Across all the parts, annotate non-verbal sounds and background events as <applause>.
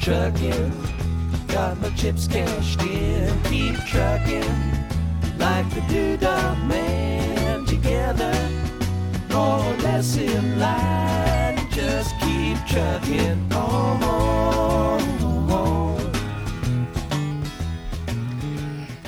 Trucking, got my chips cashed in. Keep trucking, like the doodah man. Together, more or less in line. Just keep trucking on.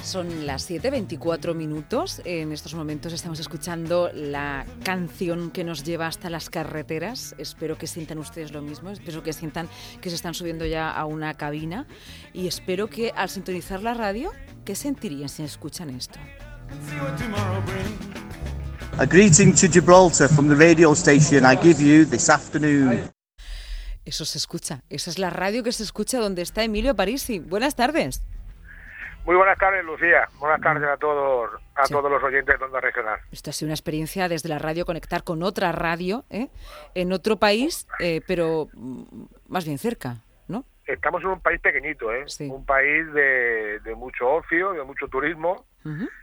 Son las 7.24 minutos. En estos momentos estamos escuchando la canción que nos lleva hasta las carreteras. Espero que sientan ustedes lo mismo. Espero que sientan que se están subiendo ya a una cabina. Y espero que al sintonizar la radio, ¿qué sentirían si escuchan esto? A greeting to Gibraltar from the radio station I give you this afternoon. Eso se escucha. Esa es la radio que se escucha donde está Emilio Parisi. Buenas tardes. Muy buenas tardes, Lucía. Buenas tardes a todos, a Sí. todos los oyentes de Onda Regional. Esto ha sido una experiencia desde la radio conectar con otra radio ¿eh? en otro país, eh, pero mm, más bien cerca, ¿no? Estamos en un país pequeñito, ¿eh? Sí. Un país de, de mucho ocio, de mucho turismo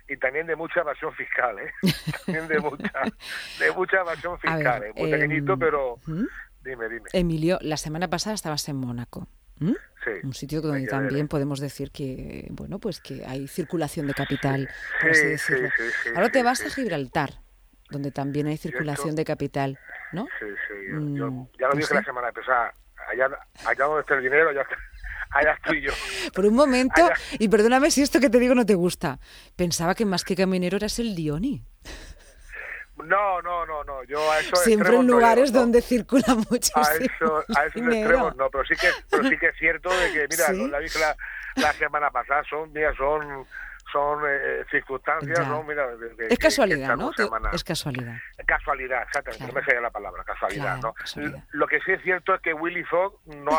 y también de mucha evasión fiscal, ¿eh? <laughs> También de mucha, de mucha evasión fiscal, ver, ¿eh? Muy em, pequeñito, pero ¿Mm? dime, dime. Emilio, la semana pasada estabas en Mónaco. ¿M? Sí. Un sitio donde también podemos decir que, bueno, pues que hay circulación de capital, por así Sí, sí, decirlo. Ahora te vas a Gibraltar, donde también hay circulación de capital, ¿no? Sí, sí. Yo, yo- Mm, ya lo dije la semana pasada. Allá, allá donde está el dinero, allá, <laughs> allá estoy yo. <laughs> Por un momento, Allá- y perdóname si esto que te digo no te gusta, pensaba que más que caminero eras el Dioni. No, no, no, no. Yo a eso Siempre en lugares donde circula <laughs> muchísimo a eso, a esos dinero. extremos no, pero sí que pero sí que es cierto de que mira, Sí. la la, la semana pasada, son mira, son son eh, circunstancias, Ya. ¿no? Mira, de- de- Es casualidad, ¿no? dos semanas- Es casualidad. Casualidad, exactamente, Claro. no me salía la palabra, casualidad, Claro, ¿no? casualidad. Lo que sí es cierto es que Willy Fogg no,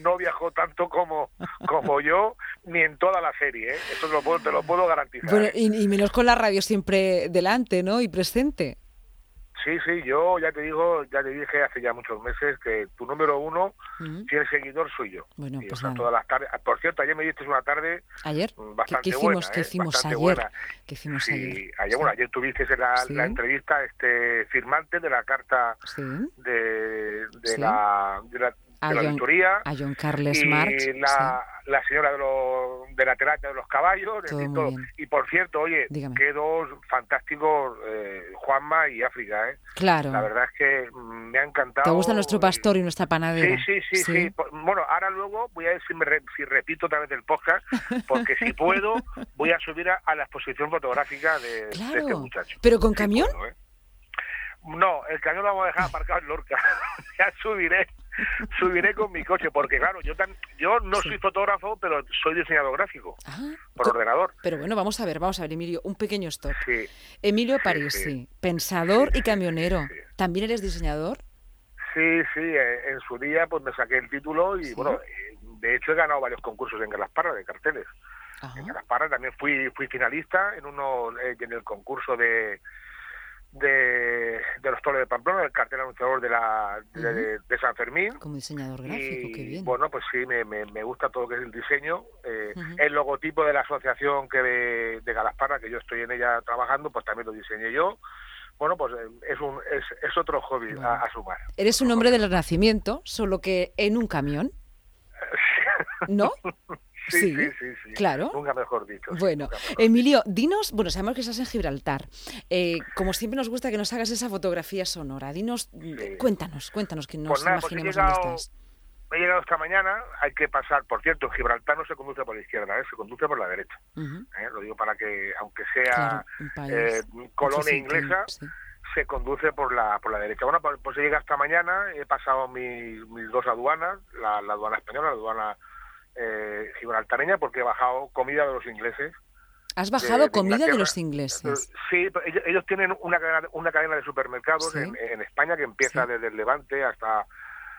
no viajó tanto como, <laughs> como yo, ni en toda la serie, ¿eh? Eso te lo puedo, te lo puedo garantizar. Bueno, ¿eh? y, y menos con la radio siempre delante, ¿no? Y presente. Sí, sí, yo ya te digo, ya te dije hace ya muchos meses que tu número uno, Ujú. fiel seguidor soy yo. Bueno, Y, pues todas las tardes. Por cierto, ayer me diste una tarde Ayer, mm, ¿qué, bastante qué hicimos, buena, ¿qué ¿eh? hicimos ayer? buena. ¿Qué hicimos Sí, ayer? ayer, bueno, ayer tuviste la, Sí. la entrevista este firmante de la carta de, de Sí. la, de la, A de la John- auditoría a John Carles y Marx. la, la señora de, los, de la terapia de los caballos. Todo bien. Y por cierto, oye, Dígame. qué dos fantásticos eh, Juanma y África, ¿eh? Claro. La verdad es que mm, me ha encantado. ¿Te gusta nuestro pastor y nuestra panadera? Sí, sí, sí, sí, Bueno, ahora luego voy a ver si, me re- si repito otra vez el podcast, porque si <laughs> puedo, voy a subir a, a la exposición fotográfica de, de este muchacho. ¿Pero con camión? puedo, ¿eh? No, el camión lo vamos a dejar aparcado en Lorca. <laughs> ya subiré, <laughs> subiré con mi coche, porque claro, yo tan, yo no Sí. soy fotógrafo, pero soy diseñador gráfico, Ah, por ordenador. Pero bueno, vamos a ver, vamos a ver, Emilio, un pequeño stop. Sí, Emilio Sí, Parisi, sí. pensador y camionero. ¿También eres diseñador? sí, sí, eh, en su día pues me saqué el título y bueno, eh, de hecho he ganado varios concursos en Galasparra de carteles. Ajá. en Galasparra también fui fui finalista en uno eh, en el concurso de de, de los toros de Pamplona, el cartel anunciador de la de, San Fermín. Como diseñador gráfico, qué Y bien. bueno, pues sí, me, me, me gusta todo lo que es el diseño. Eh. El logotipo de la asociación que de, de Galasparra, que yo estoy en ella trabajando, pues también lo diseñé yo. Bueno, pues eh, es, un, es, es otro hobby Bueno. a, a sumar. Eres un hombre del renacimiento, solo que en un camión, <laughs> ¿no? Sí, Sí, sí, sí, claro. Nunca mejor dicho. Bueno, mejor Emilio, dinos, bueno, sabemos que estás en Gibraltar. Eh, como siempre nos gusta que nos hagas esa fotografía sonora. Dinos, Sí. cuéntanos, cuéntanos que nos Pues nada, pues imaginemos dónde estás. he llegado esta mañana, hay que pasar, por cierto, Gibraltar no se conduce por la izquierda, ¿eh? se conduce por la derecha. ¿eh? Lo digo para que, aunque sea Claro, eh, colonia inglesa, sí. se conduce por la por la derecha. Bueno, pues, pues he llegado esta mañana, he pasado mis, mis dos aduanas, la, la aduana española, la aduana eh, gibraltareña, porque he bajado comida de los ingleses. Has bajado de comida de los ingleses. Eh, Sí, ellos, ellos tienen una cadena, una cadena de supermercados Sí. en, en España que empieza Sí. desde el Levante hasta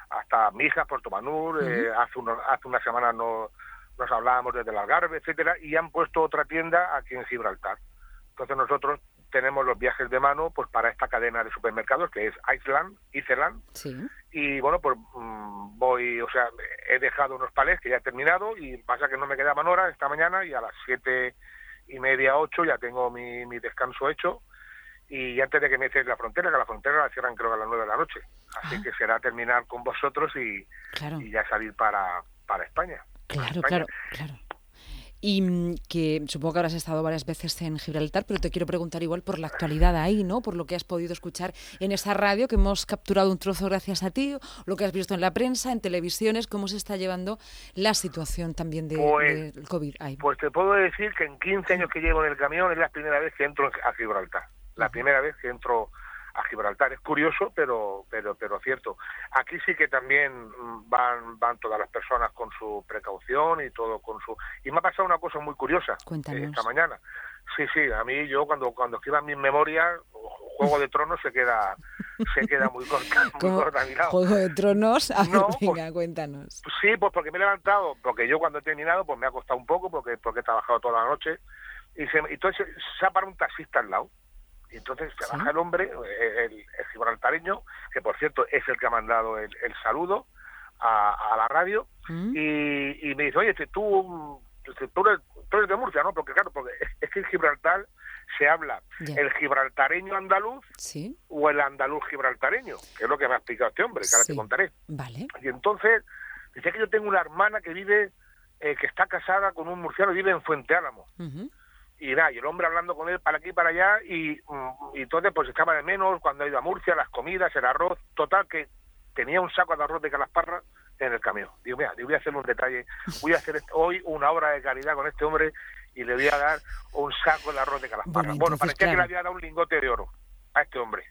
hasta Mijas, Puerto Manur, eh, hace, unos, hace una semana no, nos hablábamos desde el Algarve, etcétera, y han puesto otra tienda aquí en Gibraltar. Entonces nosotros tenemos los viajes de mano pues para esta cadena de supermercados que es Iceland, Iceland, Sí. y bueno, pues mm, voy, o sea, he dejado unos palés que ya he terminado y pasa que no me quedaban horas esta mañana y a las siete y media, ocho, ya tengo mi, mi descanso hecho y antes de que me cierren la frontera, que la frontera la cierran creo que a las nueve de la noche. Así Ah. que será terminar con vosotros y, Claro. y ya salir para, para España. Claro, España. claro, claro. Y mm, que supongo que habrás estado varias veces en Gibraltar, pero te quiero preguntar igual por la actualidad ahí, ¿no? Por lo que has podido escuchar en esa radio, que hemos capturado un trozo gracias a ti, lo que has visto en la prensa, en televisiones, cómo se está llevando la situación también de- Pues- del COVID ahí. Pues te puedo decir que en 15 años que llevo en el camión es la primera vez que entro a Gibraltar. La primera vez que entro a Gibraltar. Es curioso, pero pero pero cierto. Aquí sí que también mm, van van todas las personas con su precaución y todo con su... Y me ha pasado una cosa muy curiosa Cuéntanos. eh, esta mañana. Sí, sí, a mí yo cuando cuando escriban mis memorias, Juego de Tronos se queda se queda muy corta, muy corta. Juego de Tronos, a ver, No, venga, cuéntanos. Sí, pues porque me he levantado, porque yo cuando he terminado, pues me ha costado un poco, porque porque he trabajado toda la noche, y, se, y entonces se ha parado un taxista al lado. Y entonces se Sí. baja el hombre, el, el gibraltareño, que por cierto es el que ha mandado el, el saludo a, a la radio, ¿Mm? y, y me dice, oye, este, tú, este, tú, eres, tú eres de Murcia, ¿no? Porque claro, porque <laughs> es, que en Gibraltar se habla Ya. el gibraltareño andaluz Sí, o el andaluz gibraltareño, que es lo que me ha explicado este hombre, que ahora Sí. te contaré. vale. Y entonces, dice que yo tengo una hermana que vive, eh, que está casada con un murciano y vive en Fuente Álamo. Ujú. Y nada, y el hombre hablando con él para aquí y para allá, y, mm, y entonces pues estaba de menos cuando ha ido a Murcia, las comidas, el arroz, total que tenía un saco de arroz de calasparra en el camión. Digo, mira, le voy a hacer un detalle, voy a hacer hoy una obra de caridad con este hombre y le voy a dar un saco de arroz de calasparra. Bueno, Bueno, parecía que le había dado un lingote de oro a este hombre.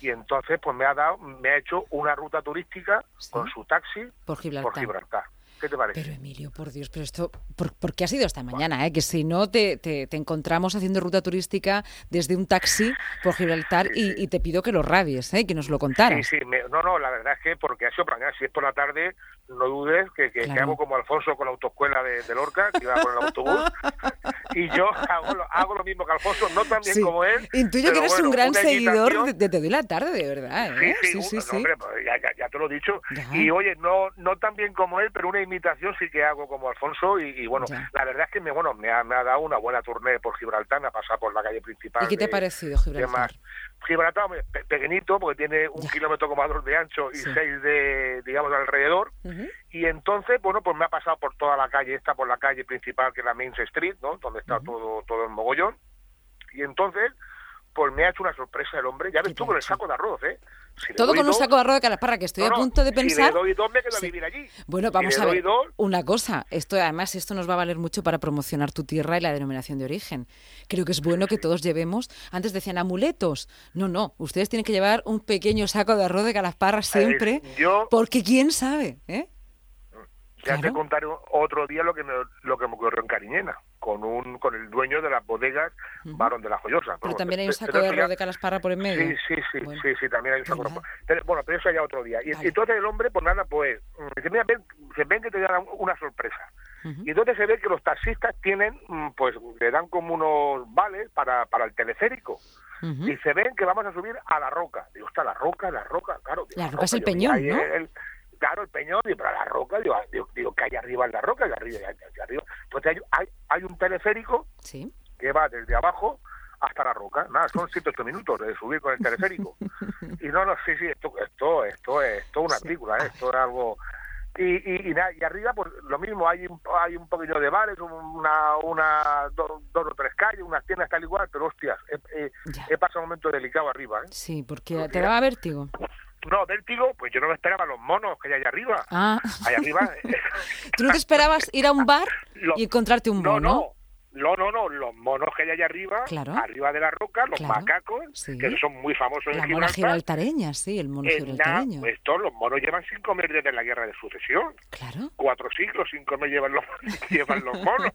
Y entonces pues me ha dado, me ha hecho una ruta turística Sí. con su taxi Por Gibraltar. por Gibraltar. ¿Qué te parece? Pero Emilio, por Dios, pero esto, ¿por, por qué ha sido esta mañana? Eh? Que si no te, te, te encontramos haciendo ruta turística desde un taxi por Gibraltar Sí, y, y te pido que lo radies, ¿eh? que nos lo contaras. Sí, sí, me- no, no, la verdad es que porque ha sido para mañana, si es por la tarde, no dudes que, que, que Claro. hago como Alfonso con la autoescuela de, de Lorca, que iba con el autobús, <laughs> y yo hago lo, hago lo mismo que Alfonso, no tan bien Sí. como él. Intuyo que eres bueno, un gran seguidor de, de Te doy la tarde, de verdad. Sí, ¿eh? sí, sí, sí, no, sí. hombre, pues ya, ya, ya te lo he dicho. Ya. Y oye, no no tan bien como él, pero una imitación sí que hago como Alfonso. Y, y bueno, la verdad es que me bueno me ha, me ha dado una buena tournée por Gibraltar, me ha pasado por la calle principal. ¿Y qué te ha parecido Gibraltar? Gibraltar, pe- pequeñito, porque tiene un kilómetro como dos de ancho y Sí. seis de, digamos, alrededor. Y entonces, bueno, pues me ha pasado por toda la calle, esta por la calle principal, que es la Main Street, ¿no? Donde está todo, todo el mogollón. Y entonces, pues me ha hecho una sorpresa el hombre. Ya ¿Qué ves tú con el saco de arroz, ¿eh? Si Todo con un saco de arroz de calasparra, que estoy no, a punto de Si pensar... le doy dos, me quedo Sí. a vivir allí. Bueno, Si vamos a ver. dos, Una cosa, esto además esto nos va a valer mucho para promocionar tu tierra y la denominación de origen. Creo que es bueno que todos llevemos, antes decían amuletos. No, no, ustedes tienen que llevar un pequeño saco de arroz de calasparra siempre, yo- porque quién sabe, ¿eh? Ya te Claro. contaré otro día lo que me, lo que me ocurrió en Cariñena, con un con el dueño de las bodegas Barón de la Joyosa. Pero también hay un saco de de calasparra por en medio. Sí, sí, sí, Bueno. sí, sí, también hay un saco. Pero, bueno, pero eso ya otro día. Y, Vale. y entonces el hombre, pues nada, pues, mm, dice, mira, ven, se ven que te dan una sorpresa. Y entonces se ve que los taxistas tienen, mm, pues, le dan como unos vales para, para el teleférico. Y se ven que vamos a subir a la roca. Digo, está la roca, la roca, claro. digo, La roca es el yo, peñón, ¿no? el- claro, el peñón, pero la roca, digo, ah, digo, digo, que hay arriba en la roca, que arriba, que hay arriba. Entonces hay, hay, hay un teleférico Sí. que va desde abajo hasta la roca. Nada, son 108 minutos de subir con el teleférico. <laughs> y no, no, sí, sí, esto, esto, esto es una Sí. película, ¿eh? esto es algo... Y, y, y, nada, y arriba, pues lo mismo, hay un, hay un poquillo de bares, una, una do- dos o tres calles, unas tiendas tal igual, pero hostias, he, he- pasado un momento delicado arriba. ¿eh? Sí, porque te daba vértigo. No, vértigo, pues yo no me esperaba los monos que hay allá arriba. Ah, Allá arriba... <laughs> ¿tú no te esperabas ir a un bar y encontrarte un No, mono? no. No, no, no, los monos que hay allá arriba, Claro. arriba de la roca, los Claro, macacos, sí. que son muy famosos en La mona Gibraltar. gibraltareña, sí, el mono Eh, gibraltareño. pues todos los monos llevan sin comer desde la guerra de sucesión. Claro. Cuatro siglos sin comer llevan los, <laughs> llevan los monos.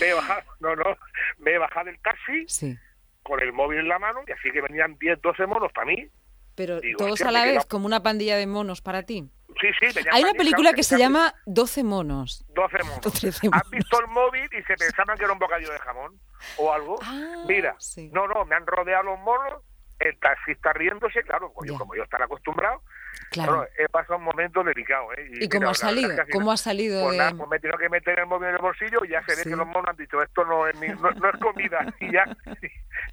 Me he bajado, no, no, me he bajado del taxi Sí. con el móvil en la mano y así que venían 10, 12 monos para mí. Pero Digo, todos a la me vez, como una pandilla de monos para ti. Sí, sí, venían Hay una película que se llama 12 monos. 12 monos. <laughs> 13 Han monos. visto el móvil y se pensaban que era un bocadillo de jamón o algo. Ah, Mira, sí. no, no, me han rodeado los monos, el taxista riéndose, claro, como yo, como yo estar acostumbrado, Claro. He pasado un momento delicado, ¿eh? ¿Y cómo mira, ha salido? ¿Cómo ha salido Pues de...? nada, pues me he tenido que meter el móvil en el bolsillo y ya se ve Sí. que los monos han dicho esto no es, mi- no, no es comida <laughs> y ya,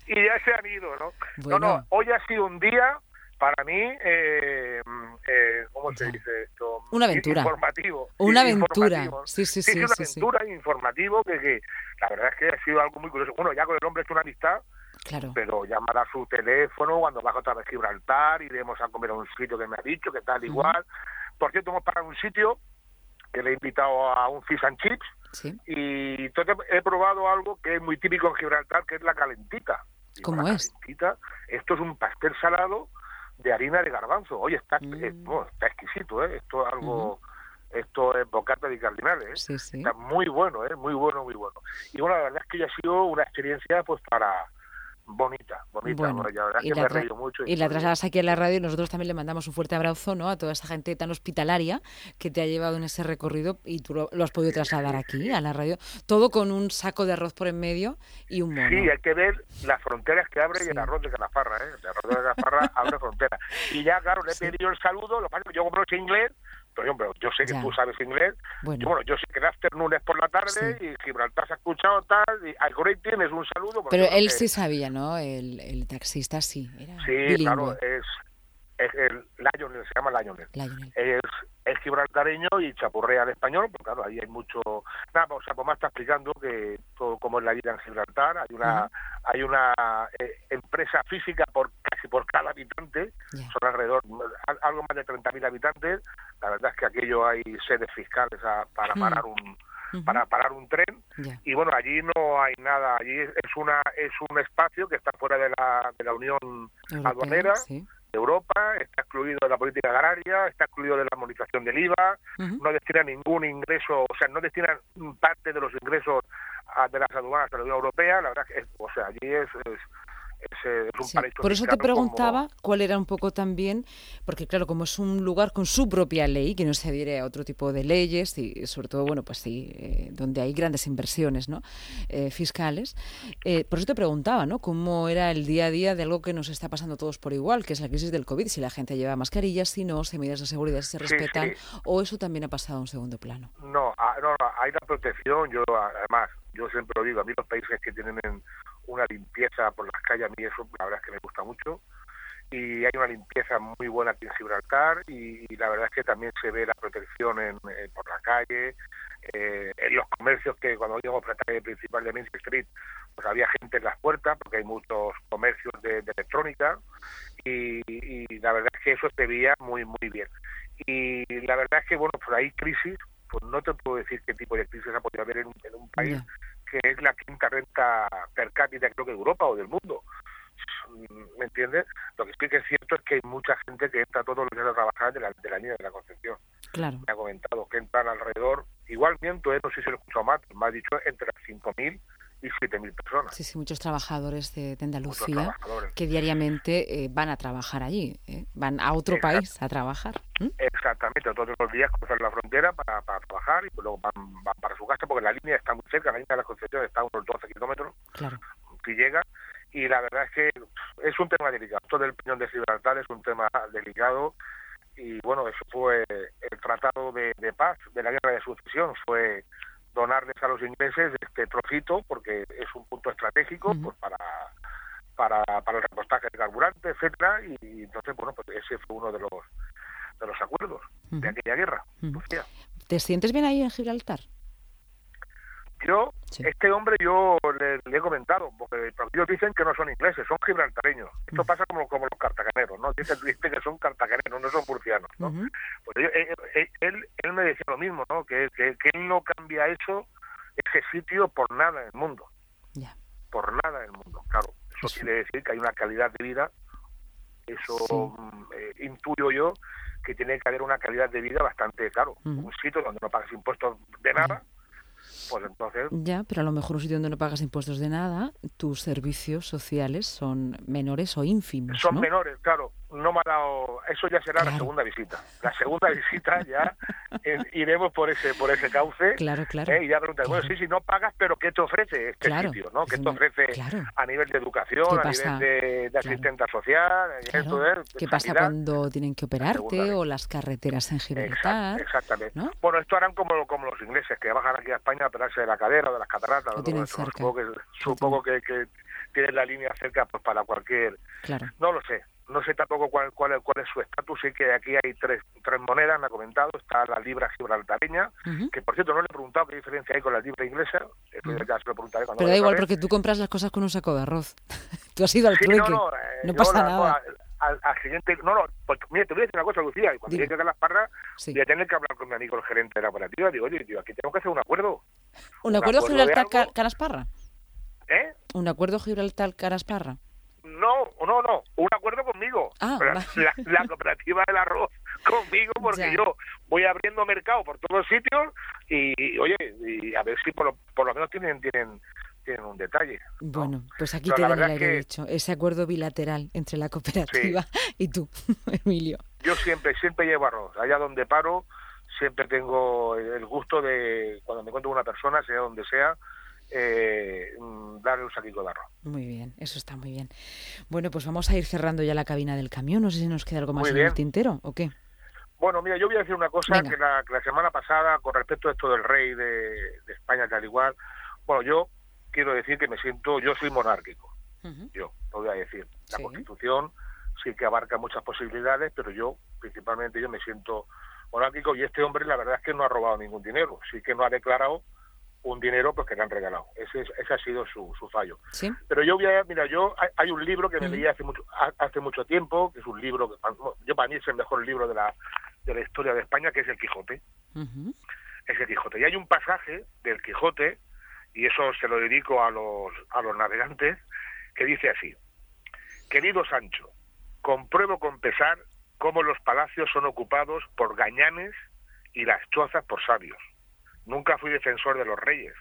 y ya se han ido, ¿no? Bueno. No, no, hoy ha sido un día para mí, eh, eh, ¿cómo se dice esto? Una aventura. Informativo. Una Sí, aventura. informativo. Sí, sí, Sí, sí, es una sí, sí. aventura informativo que, que la verdad es que ha sido algo muy curioso. Bueno, ya con el hombre hecho una amistad, Claro. pero llamar a su teléfono cuando bajo otra vez a Gibraltar, iremos a comer a un sitio que me ha dicho, que tal igual. Por cierto, hemos parado un sitio que le he invitado a un fish and chips Sí. y entonces he probado algo que es muy típico en Gibraltar, que es la calentita. ¿Cómo "La es? calentita, esto es un pastel salado de harina de garbanzo. Oye, está, Mm. eh, bueno, está exquisito, ¿eh? Esto es algo... Esto es bocata de cardinales, ¿eh? Sí, sí. Está muy bueno, ¿eh? Muy bueno, muy bueno. Y bueno, la verdad es que ya ha sido una experiencia pues para bonita, bonita. La verdad y que la me he reído mucho. Y la trasladas aquí a la radio y nosotros también le mandamos un fuerte abrazo ¿no? a toda esa gente tan hospitalaria que te ha llevado en ese recorrido y tú lo, lo has podido trasladar aquí a la radio. Todo con un saco de arroz por en medio y un mono. Sí, hay que ver las fronteras que abre y Sí. el arroz de Calafarra, ¿eh? El arroz de Calafarra <laughs> abre fronteras. Y ya, claro, le he pedido el saludo, lo que pasa es que yo como no sé inglés, por ejemplo, yo sé que Ya. tú sabes inglés, Bueno. yo, bueno, yo sé que afternoon es por la tarde Sí. y Gibraltar se ha escuchado tal, y al tienes un saludo. Pero él sí sabía, ¿no? El, el taxista sí. Era Sí, bilingüe. claro, es, es el Lionel, se llama Lionel. Lionel. es, es gibraltareño y chapurrea al español, porque claro, ahí hay mucho... Nada, o sea, pues más está explicando que todo cómo es la vida en Gibraltar, hay una hay una eh, empresa física por casi por cada habitante, son alrededor, al- algo más de 30.000 habitantes, la verdad es que aquello hay sedes fiscales a- para parar un para parar un tren y bueno allí no hay nada allí es es una es un espacio que está fuera de la, de la Unión Europea, aduanera sí. de Europa, está excluido de la política agraria, está excluido de la armonización del IVA, no destina ningún ingreso, o sea, no destina parte de los ingresos a- de las aduanas a la Unión Europea, la verdad que, es- o sea, allí es, es, es, es un Sí, paraíso Por eso te preguntaba cuál era un poco también, porque claro, como es un lugar con su propia ley, que no se adhiere a otro tipo de leyes y sobre todo, bueno, pues sí, eh, donde hay grandes inversiones ¿no? Eh, fiscales, eh, por eso te preguntaba, ¿no? Cómo era el día a día de algo que nos está pasando a todos por igual, que es la crisis del COVID, si la gente lleva mascarillas, si no, si hay medidas de seguridad si se respetan, sí. o eso también ha pasado a un segundo plano. No, no, no, hay la protección, yo además, yo siempre lo digo, a mí los países que tienen en- una limpieza por las calles, a mí eso la verdad es que me gusta mucho, y hay una limpieza muy buena aquí en Gibraltar, y, la verdad es que también se ve la protección en, por la calle, eh, en los comercios que cuando íbamos por la calle principal de Main Street, pues había gente en las puertas, porque hay muchos comercios de, de electrónica, y, y la verdad es que eso se veía muy, muy bien. Y la verdad es que, bueno, por ahí crisis, pues no te puedo decir qué tipo de crisis ha podido haber en un, país. Que es la quinta renta per cápita, creo que de Europa o del mundo. ¿Me entiendes? Lo que sí que es cierto es que hay mucha gente que entra todos los días a trabajar de la, de la línea de la Concepción. Claro. Me ha comentado que entran alrededor, igual miento, eh, no sé si lo he escuchado mal, me ha dicho entre 5.000 y 7.000 personas. Sí, sí, muchos trabajadores de, Andalucía trabajadores. que diariamente eh, van a trabajar allí, ¿eh? van a otro Exacto. país a trabajar. Exactamente, todos los días cruzan la frontera para, para trabajar y pues luego van, van para su casa porque la línea está muy cerca, la línea de la Concepción está a unos 12 kilómetros, Claro. si llega, y la verdad es que es un tema delicado. Todo el Peñón de Gibraltar es un tema delicado y bueno, eso fue el tratado de, de paz de la guerra de sucesión, fue donarles a los ingleses este trocito porque es un punto estratégico pues para para, para el repostaje de carburante, etcétera, y entonces bueno, pues ese fue uno de los de los acuerdos de aquella guerra. Hostia. ¿Te sientes bien ahí en Gibraltar? Yo, Sí. este hombre yo le, le he comentado, porque ellos dicen que no son ingleses, son gibraltareños. Esto Mm. pasa como, como los cartageneros, ¿no? Dicen, dicen que son cartageneros, no son murcianos, ¿no? Ujú. Pues yo- él, él- él, él me decía lo mismo, ¿no? Que, que, que él no cambia eso, ese sitio, por nada en el mundo. Por nada en el mundo, claro. Eso Eso. quiere decir que hay una calidad de vida, eso Sí. mm, eh, intuyo yo, que tiene que haber una calidad de vida bastante, claro. Un sitio donde no pagas impuestos de nada, pues entonces Ya, pero a lo mejor un sitio donde no pagas impuestos de nada, tus servicios sociales son menores o ínfimos, son ¿no? menores, claro. No me ha dado eso ya será la segunda visita la segunda <laughs> visita ya eh, iremos por ese por ese cauce Claro, claro. eh, y ya preguntas bueno sí sí no pagas pero qué te ofrece este Claro. sitio no qué te ofrece a nivel de educación ¿Qué a nivel de, de Claro. asistente social eh, ¿Qué pasa cuando tienen que operarte o las carreteras en Gibraltar? Exact- exactamente. ¿no? Bueno, esto harán como, como los ingleses, que bajan aquí a España a operarse de la cadera o de las cataratas. Lo tienen cerca. Supongo, que, supongo que, que tienen la línea cerca pues para cualquier... Claro. No lo sé. No sé tampoco cuál, cuál, es- cuál es su estatus. Sí que aquí hay tres, tres monedas, me ha comentado. Está la libra gibraltareña, que por cierto no le he preguntado qué diferencia hay con la libra inglesa. Esto ya se lo preguntaré cuando Pero da igual porque tú compras las cosas con un saco de arroz. <laughs> tú has ido al Sí, trueque. no, No, no, eh, pasa la- no, nada. al, al- al siguiente, no, no, porque, mira, te voy a decir una cosa, Lucía, y cuando llegue a las parras, Sí. voy a tener que hablar con mi amigo el gerente de la operativa, digo, oye, tío, aquí tengo que hacer un acuerdo, ¿Un un acuerdo acuerdo de Gibraltar algo. Carasparra? ¿eh? ¿Un acuerdo Gibraltar Carasparra? No, no, no, un acuerdo conmigo, Ah, la, cooperativa del arroz <laughs> conmigo, porque Ya. yo voy abriendo mercado por todos sitios y, oye, y a ver si por lo, por lo menos tienen, tienen, tienen un detalle. ¿no? Bueno, pues aquí Pero te dan el aire que- dicho. Ese acuerdo bilateral entre la cooperativa <laughs> y tú, <laughs> Emilio. Yo siempre, siempre llevo arroz. Allá donde paro, siempre tengo el gusto de, cuando me encuentro con una persona, sea donde sea, eh, mm, darle un saquito de arroz. Muy bien, eso está muy bien. Bueno, pues vamos a ir cerrando ya la cabina del camión. No sé si nos queda algo más en el tintero o qué. Bueno, mira, yo voy a decir una cosa que la, que la semana pasada, con respecto a esto del rey de, de España, tal igual, bueno, yo quiero decir que me siento, yo soy monárquico, yo, lo voy a decir. La Sí. Constitución sí que abarca muchas posibilidades, pero yo, principalmente, yo me siento monárquico y este hombre, la verdad es que no ha robado ningún dinero, sí que no ha declarado un dinero pues que le han regalado. Ese, es- ese ha sido su, su fallo. Sí, Pero yo voy a, mira, yo hay, un libro que me leí hace mucho ha- hace mucho tiempo, que es un libro que yo para mí es el mejor libro de la de la historia de España, que es el Quijote. Es el Quijote. Y hay un pasaje del Quijote y eso se lo dedico a los a los navegantes que dice así: Querido Sancho, compruebo con pesar cómo los palacios son ocupados por gañanes y las chozas por sabios. Nunca fui defensor de los reyes,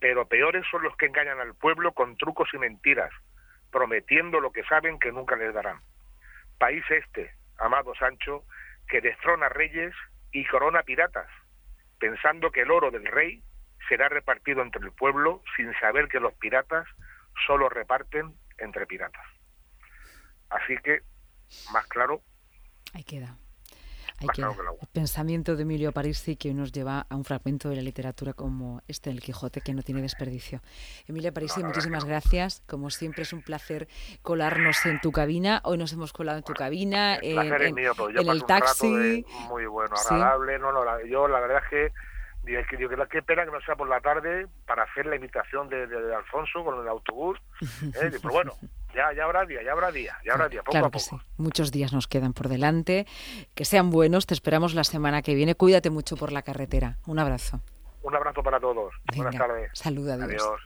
pero peores son los que engañan al pueblo con trucos y mentiras, prometiendo lo que saben que nunca les darán. País este, amado Sancho, que destrona reyes y corona piratas, pensando que el oro del rey será repartido entre el pueblo sin saber que los piratas solo reparten entre piratas. Así que, más claro, Ahí queda. Claro que el pensamiento de Emilio Parisi que nos lleva a un fragmento de la literatura como este del Quijote que no tiene desperdicio. Emilia Parisi, No, muchísimas gracias. Como siempre es un placer colarnos en tu cabina. Hoy nos hemos colado en tu cabina, el en, mío, yo el taxi. de- muy bueno, Sí. agradable. No, no, la- yo la verdad es que digo, que, digo, que qué pena que no sea por la tarde para hacer la invitación de, de- de Alfonso con el autobús. <laughs> ¿eh? Pero bueno, ya, ya habrá día, ya habrá día, ya habrá día, poco claro a que poco. sí. Muchos días nos quedan por delante. Que sean buenos. Te esperamos la semana que viene. Cuídate mucho por la carretera. Un abrazo. Un abrazo para todos. Buenas Venga, tardes. Salud, adiós. Adiós.